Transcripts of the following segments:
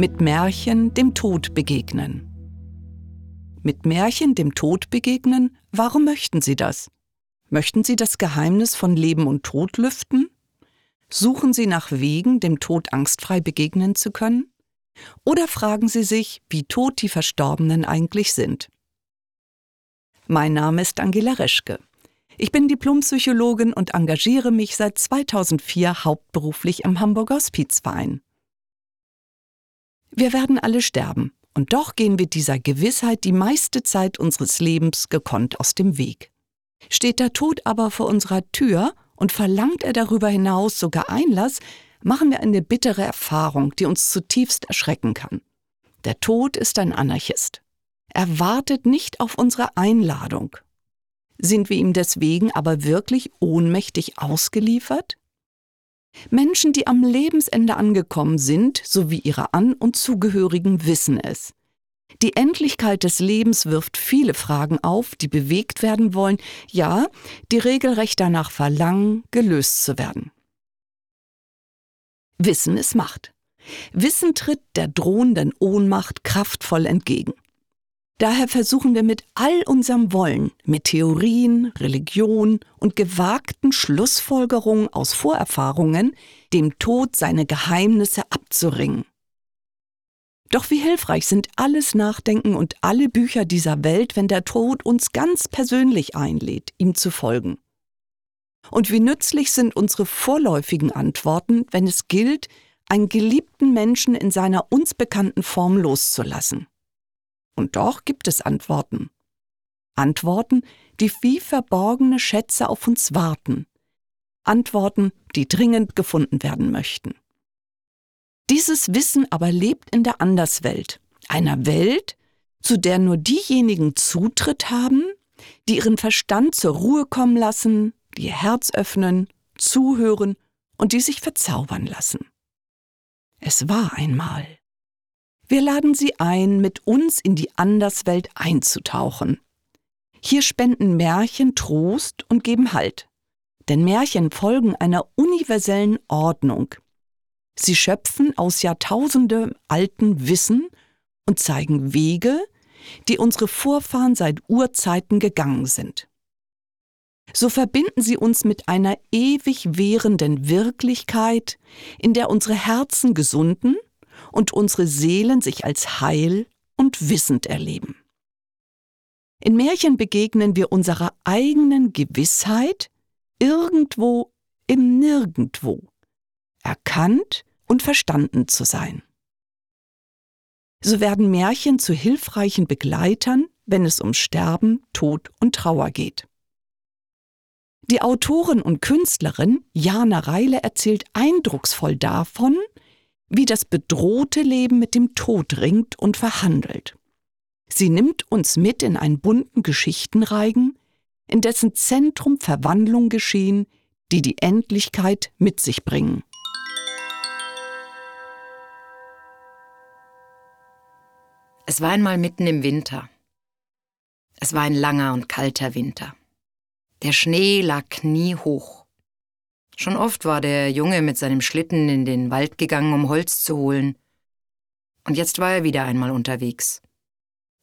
Mit Märchen dem Tod begegnen. Mit Märchen dem Tod begegnen, warum möchten Sie das? Möchten Sie das Geheimnis von Leben und Tod lüften? Suchen Sie nach Wegen, dem Tod angstfrei begegnen zu können? Oder fragen Sie sich, wie tot die Verstorbenen eigentlich sind? Mein Name ist Angela Reschke. Ich bin Diplompsychologin und engagiere mich seit 2004 hauptberuflich im Hamburger Hospizverein. Wir werden alle sterben, und doch gehen wir dieser Gewissheit die meiste Zeit unseres Lebens gekonnt aus dem Weg. Steht der Tod aber vor unserer Tür und verlangt er darüber hinaus sogar Einlass, machen wir eine bittere Erfahrung, die uns zutiefst erschrecken kann. Der Tod ist ein Anarchist. Er wartet nicht auf unsere Einladung. Sind wir ihm deswegen aber wirklich ohnmächtig ausgeliefert? Menschen, die am Lebensende angekommen sind, sowie ihre An- und Zugehörigen, wissen es. Die Endlichkeit des Lebens wirft viele Fragen auf, die bewegt werden wollen, ja, die regelrecht danach verlangen, gelöst zu werden. Wissen ist Macht. Wissen tritt der drohenden Ohnmacht kraftvoll entgegen. Daher versuchen wir mit all unserem Wollen, mit Theorien, Religion und gewagten Schlussfolgerungen aus Vorerfahrungen, dem Tod seine Geheimnisse abzuringen. Doch wie hilfreich sind alles Nachdenken und alle Bücher dieser Welt, wenn der Tod uns ganz persönlich einlädt, ihm zu folgen. Und wie nützlich sind unsere vorläufigen Antworten, wenn es gilt, einen geliebten Menschen in seiner uns bekannten Form loszulassen. Und doch gibt es Antworten. Antworten, die wie verborgene Schätze auf uns warten. Antworten, die dringend gefunden werden möchten. Dieses Wissen aber lebt in der Anderswelt, einer Welt, zu der nur diejenigen Zutritt haben, die ihren Verstand zur Ruhe kommen lassen, die ihr Herz öffnen, zuhören und die sich verzaubern lassen. Es war einmal. Wir laden Sie ein, mit uns in die Anderswelt einzutauchen. Hier spenden Märchen Trost und geben Halt. Denn Märchen folgen einer universellen Ordnung. Sie schöpfen aus Jahrtausende alten Wissen und zeigen Wege, die unsere Vorfahren seit Urzeiten gegangen sind. So verbinden sie uns mit einer ewig währenden Wirklichkeit, in der unsere Herzen gesunden und unsere Seelen sich als heil und wissend erleben. In Märchen begegnen wir unserer eigenen Gewissheit irgendwo im Nirgendwo, erkannt und verstanden zu sein. So werden Märchen zu hilfreichen Begleitern, wenn es um Sterben, Tod und Trauer geht. Die Autorin und Künstlerin Jana Reile erzählt eindrucksvoll davon, wie das bedrohte Leben mit dem Tod ringt und verhandelt. Sie nimmt uns mit in einen bunten Geschichtenreigen, in dessen Zentrum Verwandlung geschehen, die die Endlichkeit mit sich bringen. Es war einmal mitten im Winter. Es war ein langer und kalter Winter. Der Schnee lag kniehoch. Schon oft war der Junge mit seinem Schlitten in den Wald gegangen, um Holz zu holen. Und jetzt war er wieder einmal unterwegs.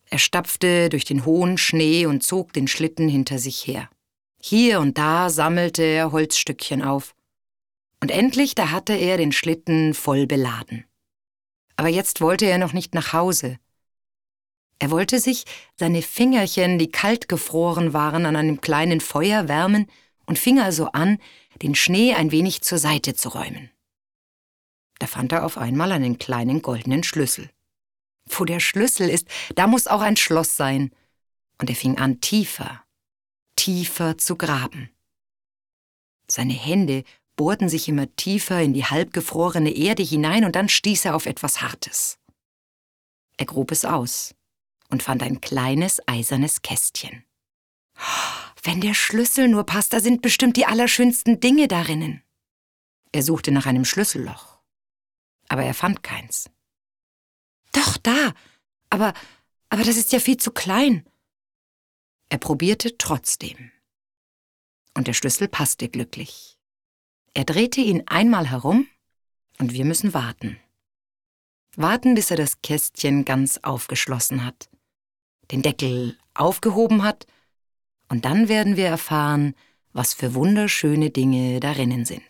Er stapfte durch den hohen Schnee und zog den Schlitten hinter sich her. Hier und da sammelte er Holzstückchen auf. Und endlich, da hatte er den Schlitten voll beladen. Aber jetzt wollte er noch nicht nach Hause. Er wollte sich seine Fingerchen, die kalt gefroren waren, an einem kleinen Feuer wärmen und fing also an, den Schnee ein wenig zur Seite zu räumen. Da fand er auf einmal einen kleinen goldenen Schlüssel. Wo der Schlüssel ist, da muss auch ein Schloss sein. Und er fing an, tiefer, tiefer zu graben. Seine Hände bohrten sich immer tiefer in die halbgefrorene Erde hinein und dann stieß er auf etwas Hartes. Er grub es aus und fand ein kleines eisernes Kästchen. Wenn der Schlüssel nur passt, da sind bestimmt die allerschönsten Dinge darinnen. Er suchte nach einem Schlüsselloch, aber er fand keins. Doch, da, aber, aber das ist ja viel zu klein. Er probierte trotzdem. Und der Schlüssel passte glücklich. Er drehte ihn einmal herum und wir müssen warten. Warten, bis er das Kästchen ganz aufgeschlossen hat, den Deckel aufgehoben hat, und dann werden wir erfahren, was für wunderschöne Dinge darinnen sind.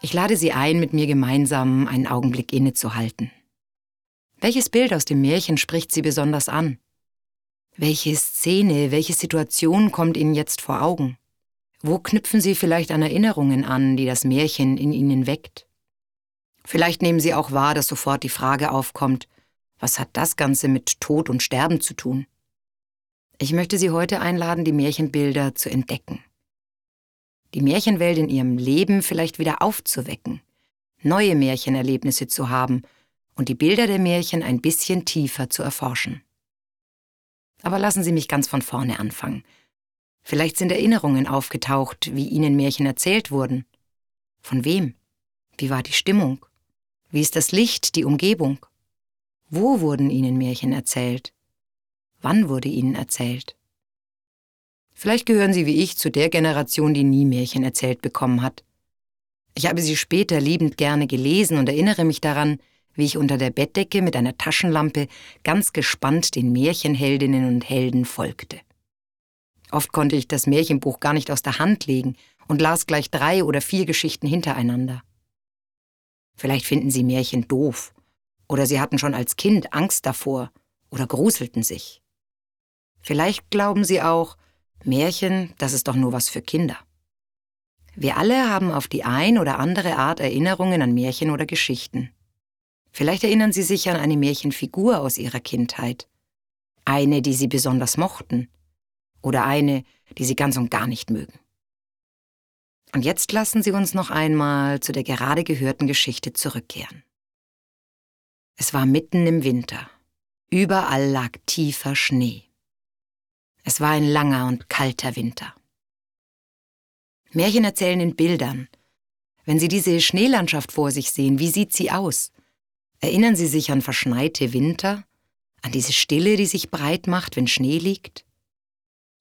Ich lade Sie ein, mit mir gemeinsam einen Augenblick innezuhalten. Welches Bild aus dem Märchen spricht Sie besonders an? Welche Szene, welche Situation kommt Ihnen jetzt vor Augen? Wo knüpfen Sie vielleicht an Erinnerungen an, die das Märchen in Ihnen weckt? Vielleicht nehmen Sie auch wahr, dass sofort die Frage aufkommt, was hat das Ganze mit Tod und Sterben zu tun? Ich möchte Sie heute einladen, die Märchenbilder zu entdecken. Die Märchenwelt in Ihrem Leben vielleicht wieder aufzuwecken, neue Märchenerlebnisse zu haben und die Bilder der Märchen ein bisschen tiefer zu erforschen. Aber lassen Sie mich ganz von vorne anfangen. Vielleicht sind Erinnerungen aufgetaucht, wie Ihnen Märchen erzählt wurden. Von wem? Wie war die Stimmung? Wie ist das Licht, die Umgebung? Wo wurden Ihnen Märchen erzählt? Wann wurde Ihnen erzählt? Vielleicht gehören Sie wie ich zu der Generation, die nie Märchen erzählt bekommen hat. Ich habe sie später liebend gerne gelesen und erinnere mich daran, wie ich unter der Bettdecke mit einer Taschenlampe ganz gespannt den Märchenheldinnen und Helden folgte. Oft konnte ich das Märchenbuch gar nicht aus der Hand legen und las gleich drei oder vier Geschichten hintereinander. Vielleicht finden Sie Märchen doof, oder Sie hatten schon als Kind Angst davor oder gruselten sich. Vielleicht glauben Sie auch, Märchen, das ist doch nur was für Kinder. Wir alle haben auf die ein oder andere Art Erinnerungen an Märchen oder Geschichten. Vielleicht erinnern Sie sich an eine Märchenfigur aus Ihrer Kindheit. Eine, die Sie besonders mochten. Oder eine, die Sie ganz und gar nicht mögen. Und jetzt lassen Sie uns noch einmal zu der gerade gehörten Geschichte zurückkehren. Es war mitten im Winter. Überall lag tiefer Schnee. Es war ein langer und kalter Winter. Märchen erzählen in Bildern. Wenn Sie diese Schneelandschaft vor sich sehen, wie sieht sie aus? Erinnern Sie sich an verschneite Winter, an diese Stille, die sich breit macht, wenn Schnee liegt?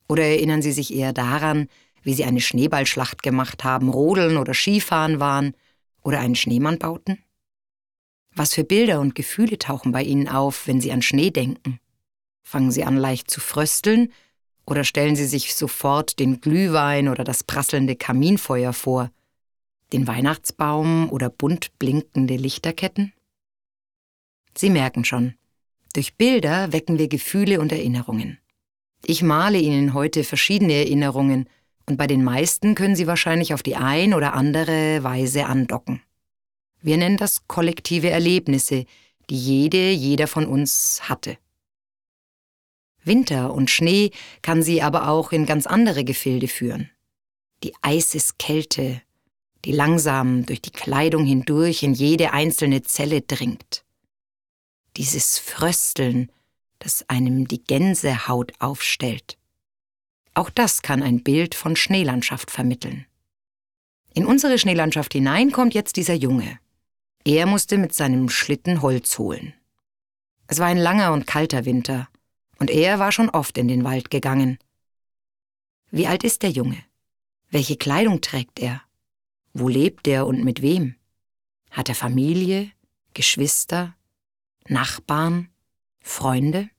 Oder erinnern Sie sich eher daran, wie Sie eine Schneeballschlacht gemacht haben, Rodeln oder Skifahren waren oder einen Schneemann bauten? Was für Bilder und Gefühle tauchen bei Ihnen auf, wenn Sie an Schnee denken? Fangen Sie an leicht zu frösteln oder stellen Sie sich sofort den Glühwein oder das prasselnde Kaminfeuer vor, den Weihnachtsbaum oder bunt blinkende Lichterketten? Sie merken schon, durch Bilder wecken wir Gefühle und Erinnerungen. Ich male Ihnen heute verschiedene Erinnerungen, und bei den meisten können Sie wahrscheinlich auf die ein oder andere Weise andocken. Wir nennen das kollektive Erlebnisse, die jede, jeder von uns hatte. Winter und Schnee kann sie aber auch in ganz andere Gefilde führen. Die Eiseskälte, die langsam durch die Kleidung hindurch in jede einzelne Zelle dringt dieses Frösteln, das einem die Gänsehaut aufstellt. Auch das kann ein Bild von Schneelandschaft vermitteln. In unsere Schneelandschaft hinein kommt jetzt dieser Junge. Er musste mit seinem Schlitten Holz holen. Es war ein langer und kalter Winter, und er war schon oft in den Wald gegangen. Wie alt ist der Junge? Welche Kleidung trägt er? Wo lebt er und mit wem? Hat er Familie, Geschwister, Nachbarn, Freunde?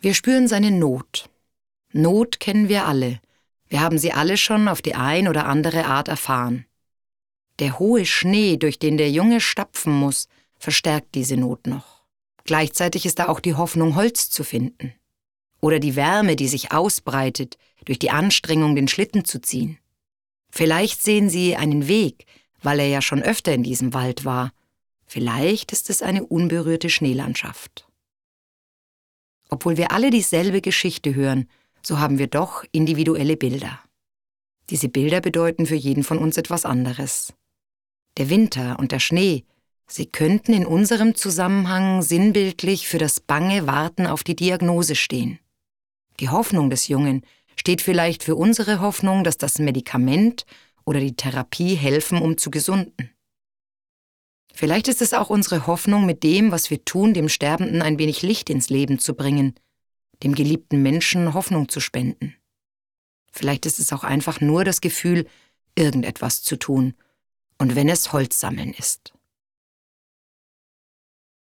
Wir spüren seine Not. Not kennen wir alle. Wir haben sie alle schon auf die ein oder andere Art erfahren. Der hohe Schnee, durch den der Junge stapfen muss, verstärkt diese Not noch. Gleichzeitig ist da auch die Hoffnung, Holz zu finden. Oder die Wärme, die sich ausbreitet, durch die Anstrengung, den Schlitten zu ziehen. Vielleicht sehen Sie einen Weg, weil er ja schon öfter in diesem Wald war Vielleicht ist es eine unberührte Schneelandschaft. Obwohl wir alle dieselbe Geschichte hören, so haben wir doch individuelle Bilder. Diese Bilder bedeuten für jeden von uns etwas anderes. Der Winter und der Schnee, sie könnten in unserem Zusammenhang sinnbildlich für das bange Warten auf die Diagnose stehen. Die Hoffnung des Jungen steht vielleicht für unsere Hoffnung, dass das Medikament oder die Therapie helfen, um zu gesunden. Vielleicht ist es auch unsere Hoffnung, mit dem, was wir tun, dem Sterbenden ein wenig Licht ins Leben zu bringen, dem geliebten Menschen Hoffnung zu spenden. Vielleicht ist es auch einfach nur das Gefühl, irgendetwas zu tun, und wenn es Holzsammeln ist.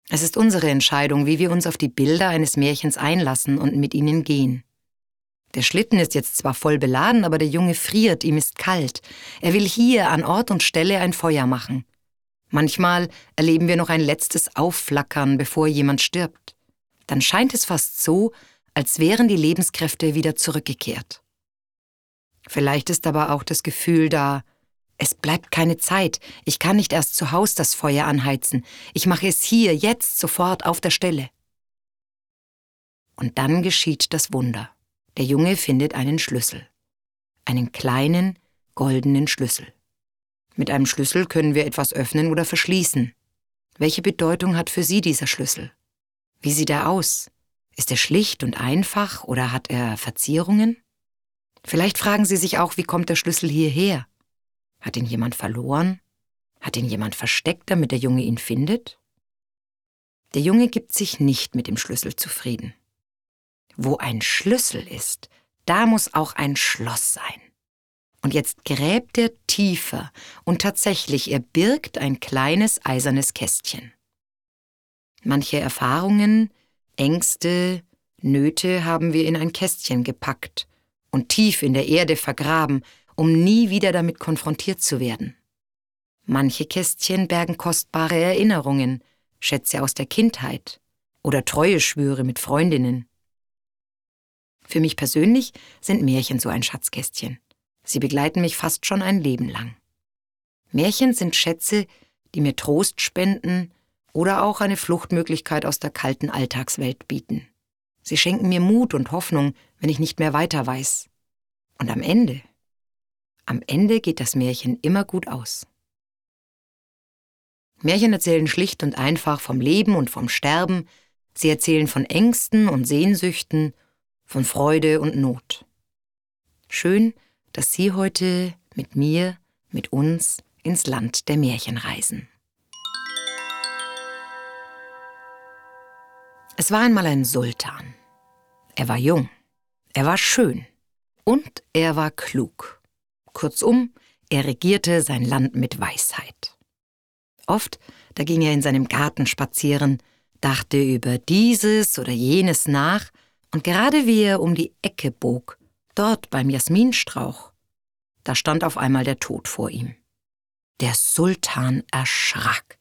Es ist unsere Entscheidung, wie wir uns auf die Bilder eines Märchens einlassen und mit ihnen gehen. Der Schlitten ist jetzt zwar voll beladen, aber der Junge friert, ihm ist kalt. Er will hier an Ort und Stelle ein Feuer machen. Manchmal erleben wir noch ein letztes Aufflackern, bevor jemand stirbt. Dann scheint es fast so, als wären die Lebenskräfte wieder zurückgekehrt. Vielleicht ist aber auch das Gefühl da, es bleibt keine Zeit, ich kann nicht erst zu Haus das Feuer anheizen, ich mache es hier, jetzt, sofort, auf der Stelle. Und dann geschieht das Wunder. Der Junge findet einen Schlüssel. Einen kleinen, goldenen Schlüssel. Mit einem Schlüssel können wir etwas öffnen oder verschließen. Welche Bedeutung hat für Sie dieser Schlüssel? Wie sieht er aus? Ist er schlicht und einfach oder hat er Verzierungen? Vielleicht fragen Sie sich auch, wie kommt der Schlüssel hierher? Hat ihn jemand verloren? Hat ihn jemand versteckt, damit der Junge ihn findet? Der Junge gibt sich nicht mit dem Schlüssel zufrieden. Wo ein Schlüssel ist, da muss auch ein Schloss sein. Und jetzt gräbt er tiefer und tatsächlich, er birgt ein kleines eisernes Kästchen. Manche Erfahrungen, Ängste, Nöte haben wir in ein Kästchen gepackt und tief in der Erde vergraben, um nie wieder damit konfrontiert zu werden. Manche Kästchen bergen kostbare Erinnerungen, Schätze aus der Kindheit oder Treueschwüre mit Freundinnen. Für mich persönlich sind Märchen so ein Schatzkästchen. Sie begleiten mich fast schon ein Leben lang. Märchen sind Schätze, die mir Trost spenden oder auch eine Fluchtmöglichkeit aus der kalten Alltagswelt bieten. Sie schenken mir Mut und Hoffnung, wenn ich nicht mehr weiter weiß. Und am Ende, am Ende geht das Märchen immer gut aus. Märchen erzählen schlicht und einfach vom Leben und vom Sterben, sie erzählen von Ängsten und Sehnsüchten von Freude und Not. Schön, dass Sie heute mit mir, mit uns ins Land der Märchen reisen. Es war einmal ein Sultan. Er war jung, er war schön und er war klug. Kurzum, er regierte sein Land mit Weisheit. Oft, da ging er in seinem Garten spazieren, dachte über dieses oder jenes nach und gerade wie er um die Ecke bog, dort beim Jasminstrauch, da stand auf einmal der Tod vor ihm. Der Sultan erschrak,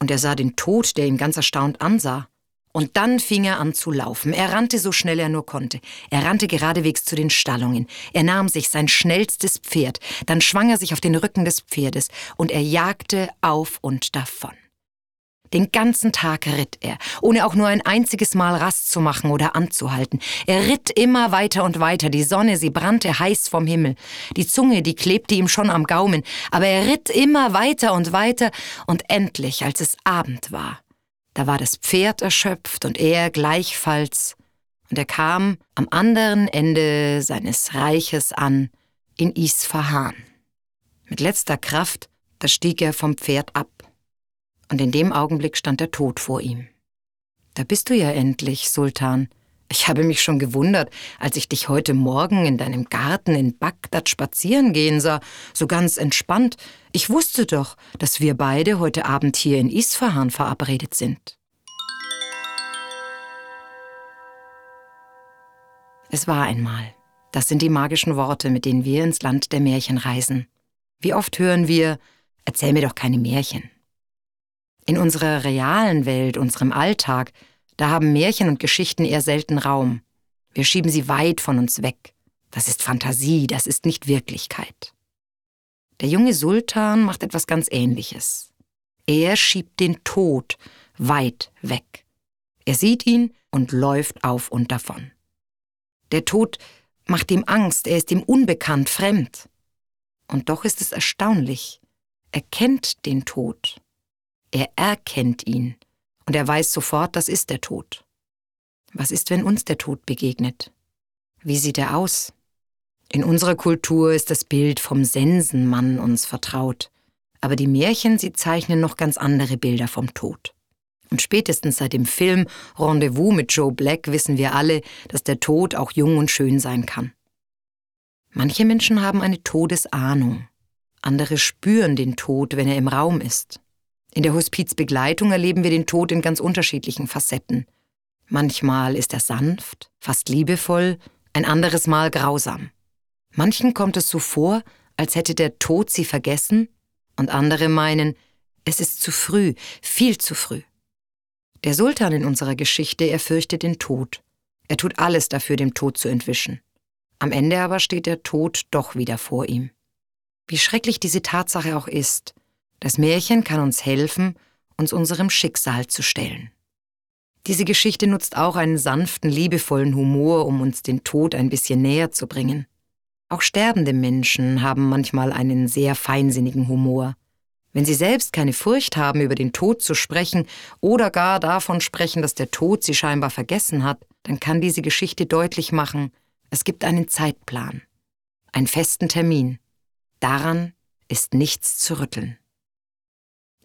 und er sah den Tod, der ihn ganz erstaunt ansah. Und dann fing er an zu laufen. Er rannte so schnell er nur konnte. Er rannte geradewegs zu den Stallungen. Er nahm sich sein schnellstes Pferd, dann schwang er sich auf den Rücken des Pferdes, und er jagte auf und davon. Den ganzen Tag ritt er, ohne auch nur ein einziges Mal Rast zu machen oder anzuhalten. Er ritt immer weiter und weiter, die Sonne, sie brannte heiß vom Himmel. Die Zunge, die klebte ihm schon am Gaumen, aber er ritt immer weiter und weiter, und endlich, als es Abend war, da war das Pferd erschöpft und er gleichfalls, und er kam am anderen Ende seines Reiches an, in Isfahan. Mit letzter Kraft, da stieg er vom Pferd ab und in dem Augenblick stand der Tod vor ihm. Da bist du ja endlich, Sultan. Ich habe mich schon gewundert, als ich dich heute Morgen in deinem Garten in Bagdad spazieren gehen sah, so ganz entspannt. Ich wusste doch, dass wir beide heute Abend hier in Isfahan verabredet sind. Es war einmal. Das sind die magischen Worte, mit denen wir ins Land der Märchen reisen. Wie oft hören wir, erzähl mir doch keine Märchen. In unserer realen Welt, unserem Alltag, da haben Märchen und Geschichten eher selten Raum. Wir schieben sie weit von uns weg. Das ist Fantasie, das ist nicht Wirklichkeit. Der junge Sultan macht etwas ganz Ähnliches. Er schiebt den Tod weit weg. Er sieht ihn und läuft auf und davon. Der Tod macht ihm Angst, er ist ihm unbekannt, fremd. Und doch ist es erstaunlich. Er kennt den Tod. Er erkennt ihn und er weiß sofort, das ist der Tod. Was ist, wenn uns der Tod begegnet? Wie sieht er aus? In unserer Kultur ist das Bild vom Sensenmann uns vertraut, aber die Märchen, sie zeichnen noch ganz andere Bilder vom Tod. Und spätestens seit dem Film Rendezvous mit Joe Black wissen wir alle, dass der Tod auch jung und schön sein kann. Manche Menschen haben eine Todesahnung, Andere spüren den Tod, wenn er im Raum ist. In der Hospizbegleitung erleben wir den Tod in ganz unterschiedlichen Facetten. Manchmal ist er sanft, fast liebevoll, ein anderes Mal grausam. Manchen kommt es so vor, als hätte der Tod sie vergessen, und andere meinen, es ist zu früh, viel zu früh. Der Sultan in unserer Geschichte, er fürchtet den Tod. Er tut alles dafür, dem Tod zu entwischen. Am Ende aber steht der Tod doch wieder vor ihm. Wie schrecklich diese Tatsache auch ist, das Märchen kann uns helfen, uns unserem Schicksal zu stellen. Diese Geschichte nutzt auch einen sanften, liebevollen Humor, um uns den Tod ein bisschen näher zu bringen. Auch sterbende Menschen haben manchmal einen sehr feinsinnigen Humor. Wenn sie selbst keine Furcht haben, über den Tod zu sprechen oder gar davon sprechen, dass der Tod sie scheinbar vergessen hat, dann kann diese Geschichte deutlich machen, es gibt einen Zeitplan, einen festen Termin. Daran ist nichts zu rütteln.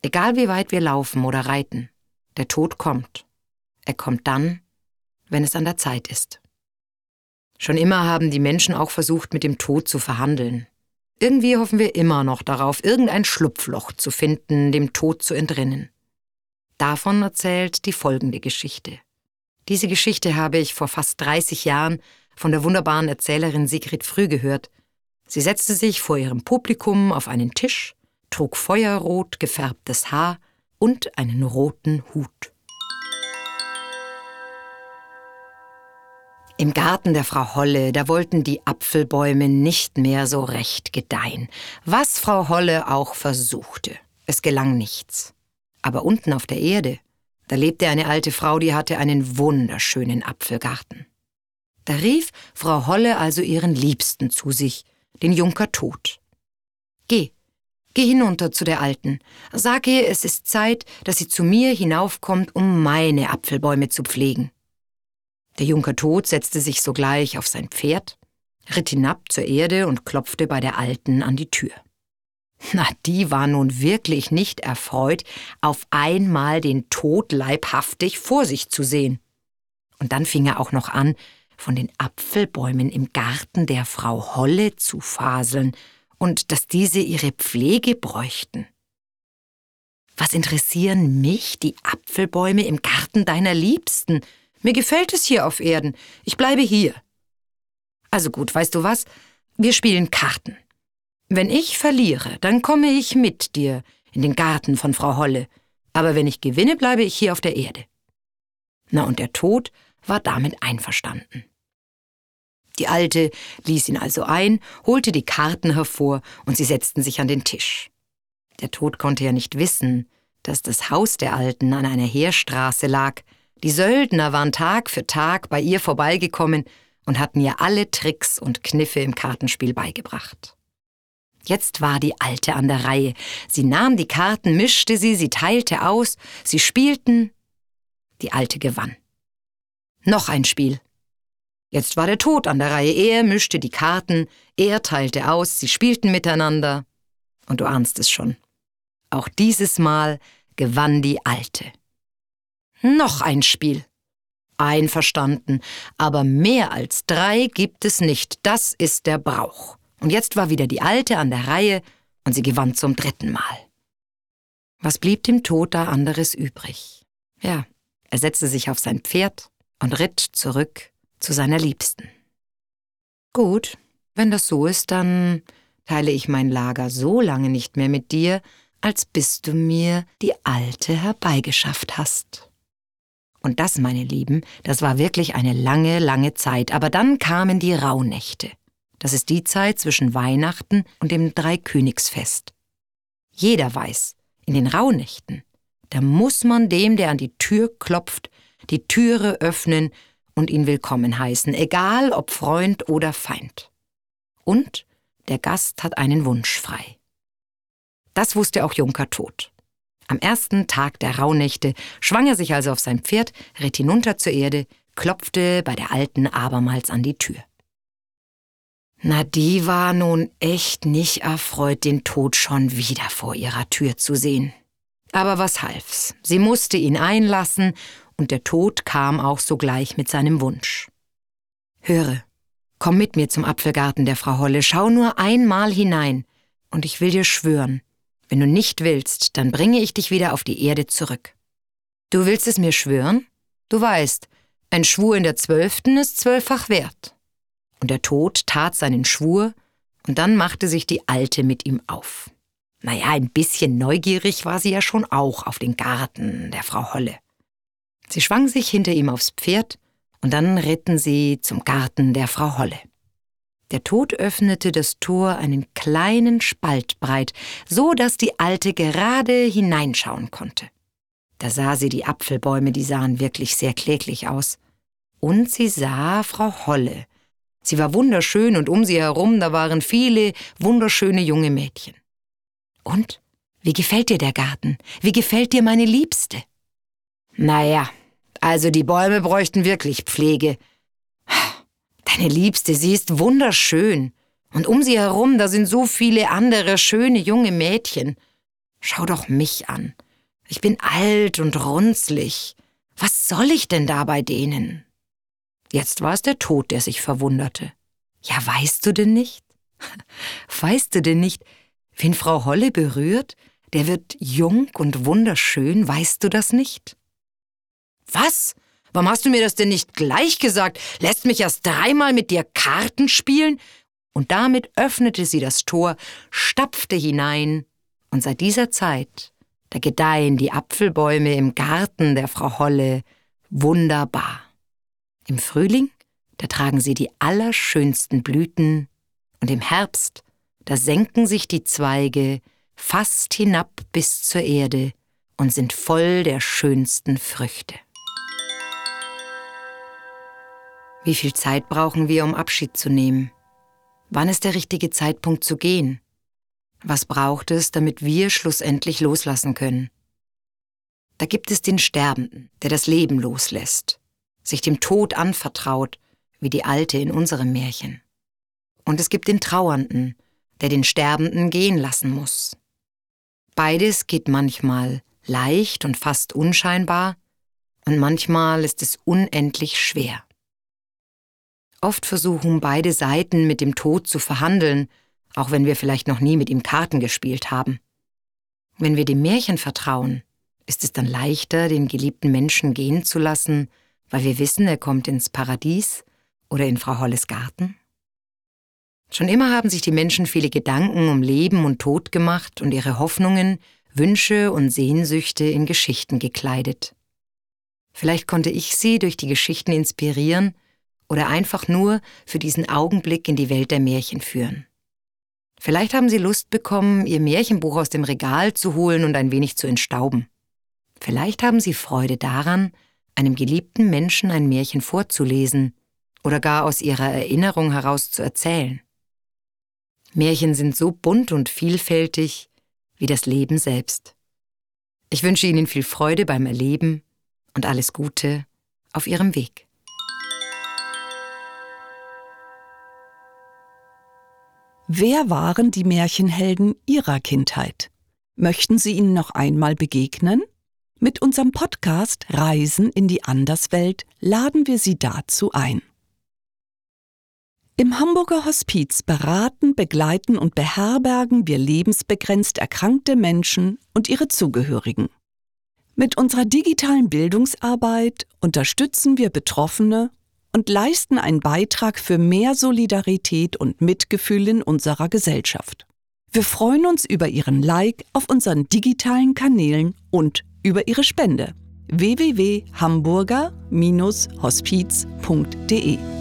Egal wie weit wir laufen oder reiten, der Tod kommt. Er kommt dann, wenn es an der Zeit ist. Schon immer haben die Menschen auch versucht, mit dem Tod zu verhandeln. Irgendwie hoffen wir immer noch darauf, irgendein Schlupfloch zu finden, dem Tod zu entrinnen. Davon erzählt die folgende Geschichte. Diese Geschichte habe ich vor fast 30 Jahren von der wunderbaren Erzählerin Sigrid Früh gehört. Sie setzte sich vor ihrem Publikum auf einen Tisch, trug feuerrot gefärbtes Haar und einen roten Hut. Im Garten der Frau Holle, da wollten die Apfelbäume nicht mehr so recht gedeihen, was Frau Holle auch versuchte. Es gelang nichts. Aber unten auf der Erde, da lebte eine alte Frau, die hatte einen wunderschönen Apfelgarten. Da rief Frau Holle also ihren Liebsten zu sich, den Junker Tod. Geh, geh hinunter zu der Alten, sag ihr, es ist Zeit, dass sie zu mir hinaufkommt, um meine Apfelbäume zu pflegen. Der Junker Tod setzte sich sogleich auf sein Pferd, ritt hinab zur Erde und klopfte bei der Alten an die Tür. Na, die war nun wirklich nicht erfreut, auf einmal den Tod leibhaftig vor sich zu sehen. Und dann fing er auch noch an, von den Apfelbäumen im Garten der Frau Holle zu faseln und dass diese ihre Pflege bräuchten. Was interessieren mich die Apfelbäume im Garten deiner Liebsten? Mir gefällt es hier auf Erden. Ich bleibe hier. Also gut, weißt du was? Wir spielen Karten. Wenn ich verliere, dann komme ich mit dir in den Garten von Frau Holle. Aber wenn ich gewinne, bleibe ich hier auf der Erde. Na, und der Tod war damit einverstanden. Die Alte ließ ihn also ein, holte die Karten hervor und sie setzten sich an den Tisch. Der Tod konnte ja nicht wissen, dass das Haus der Alten an einer Heerstraße lag, die Söldner waren Tag für Tag bei ihr vorbeigekommen und hatten ihr alle Tricks und Kniffe im Kartenspiel beigebracht. Jetzt war die Alte an der Reihe. Sie nahm die Karten, mischte sie, sie teilte aus, sie spielten. Die Alte gewann. Noch ein Spiel. Jetzt war der Tod an der Reihe. Er mischte die Karten, er teilte aus, sie spielten miteinander. Und du ahnst es schon. Auch dieses Mal gewann die Alte. Noch ein Spiel. Einverstanden, aber mehr als drei gibt es nicht, das ist der Brauch. Und jetzt war wieder die Alte an der Reihe und sie gewann zum dritten Mal. Was blieb dem Tod da anderes übrig? Ja, er setzte sich auf sein Pferd und ritt zurück zu seiner Liebsten. Gut, wenn das so ist, dann teile ich mein Lager so lange nicht mehr mit dir, als bis du mir die Alte herbeigeschafft hast. Und das, meine Lieben, das war wirklich eine lange, lange Zeit. Aber dann kamen die Rauhnächte. Das ist die Zeit zwischen Weihnachten und dem Dreikönigsfest. Jeder weiß, in den Rauhnächten, da muss man dem, der an die Tür klopft, die Türe öffnen und ihn willkommen heißen, egal ob Freund oder Feind. Und der Gast hat einen Wunsch frei. Das wusste auch Junker Tod. Am ersten Tag der Rauhnächte schwang er sich also auf sein Pferd, ritt hinunter zur Erde, klopfte bei der Alten abermals an die Tür. Na, die war nun echt nicht erfreut, den Tod schon wieder vor ihrer Tür zu sehen. Aber was half's? Sie musste ihn einlassen, und der Tod kam auch sogleich mit seinem Wunsch. Höre, komm mit mir zum Apfelgarten der Frau Holle, schau nur einmal hinein. Und ich will dir schwören, wenn du nicht willst, dann bringe ich dich wieder auf die Erde zurück. Du willst es mir schwören? Du weißt, ein Schwur in der Zwölften ist zwölffach wert. Und der Tod tat seinen Schwur, und dann machte sich die Alte mit ihm auf. Naja, ein bisschen neugierig war sie ja schon auch auf den Garten der Frau Holle. Sie schwang sich hinter ihm aufs Pferd, und dann ritten sie zum Garten der Frau Holle. Der Tod öffnete das Tor einen kleinen Spalt breit, so dass die Alte gerade hineinschauen konnte. Da sah sie die Apfelbäume, die sahen wirklich sehr kläglich aus. Und sie sah Frau Holle. Sie war wunderschön und um sie herum, da waren viele wunderschöne junge Mädchen. Und? Wie gefällt dir der Garten? Wie gefällt dir meine Liebste? Naja, also die Bäume bräuchten wirklich Pflege. Deine Liebste, sie ist wunderschön. Und um sie herum, da sind so viele andere schöne junge Mädchen. Schau doch mich an. Ich bin alt und runzlig. Was soll ich denn da bei denen? Jetzt war es der Tod, der sich verwunderte. Ja, weißt du denn nicht? Weißt du denn nicht, wen Frau Holle berührt? Der wird jung und wunderschön, weißt du das nicht? Was? Warum hast du mir das denn nicht gleich gesagt? Lässt mich erst dreimal mit dir Karten spielen? Und damit öffnete sie das Tor, stapfte hinein, und seit dieser Zeit da gedeihen die Apfelbäume im Garten der Frau Holle wunderbar. Im Frühling, da tragen sie die allerschönsten Blüten, und im Herbst, da senken sich die Zweige fast hinab bis zur Erde und sind voll der schönsten Früchte. Wie viel Zeit brauchen wir, um Abschied zu nehmen? Wann ist der richtige Zeitpunkt zu gehen? Was braucht es, damit wir schlussendlich loslassen können? Da gibt es den Sterbenden, der das Leben loslässt, sich dem Tod anvertraut, wie die Alte in unserem Märchen. Und es gibt den Trauernden, der den Sterbenden gehen lassen muss. Beides geht manchmal leicht und fast unscheinbar, und manchmal ist es unendlich schwer. Oft versuchen beide Seiten mit dem Tod zu verhandeln auch wenn wir vielleicht noch nie mit ihm Karten gespielt haben. Wenn wir dem Märchen vertrauen, ist es dann leichter, den geliebten Menschen gehen zu lassen, weil wir wissen, er kommt ins Paradies oder in Frau Holles Garten? Schon immer haben sich die Menschen viele Gedanken um Leben und Tod gemacht und ihre Hoffnungen, Wünsche und Sehnsüchte in Geschichten gekleidet. Vielleicht konnte ich sie durch die Geschichten inspirieren oder einfach nur für diesen Augenblick in die Welt der Märchen führen. Vielleicht haben Sie Lust bekommen, Ihr Märchenbuch aus dem Regal zu holen und ein wenig zu entstauben. Vielleicht haben Sie Freude daran, einem geliebten Menschen ein Märchen vorzulesen oder gar aus ihrer Erinnerung heraus zu erzählen. Märchen sind so bunt und vielfältig wie das Leben selbst. Ich wünsche Ihnen viel Freude beim Erleben und alles Gute auf Ihrem Weg. Wer waren die Märchenhelden Ihrer Kindheit? Möchten Sie ihnen noch einmal begegnen? Mit unserem Podcast Reisen in die Anderswelt laden wir Sie dazu ein. Im Hamburger Hospiz beraten, begleiten und beherbergen wir lebensbegrenzt erkrankte Menschen und ihre Zugehörigen. Mit unserer digitalen Bildungsarbeit unterstützen wir Betroffene und leisten einen Beitrag für mehr Solidarität und Mitgefühl in unserer Gesellschaft. Wir freuen uns über Ihren Like auf unseren digitalen Kanälen und über Ihre Spende www.hamburger-hospiz.de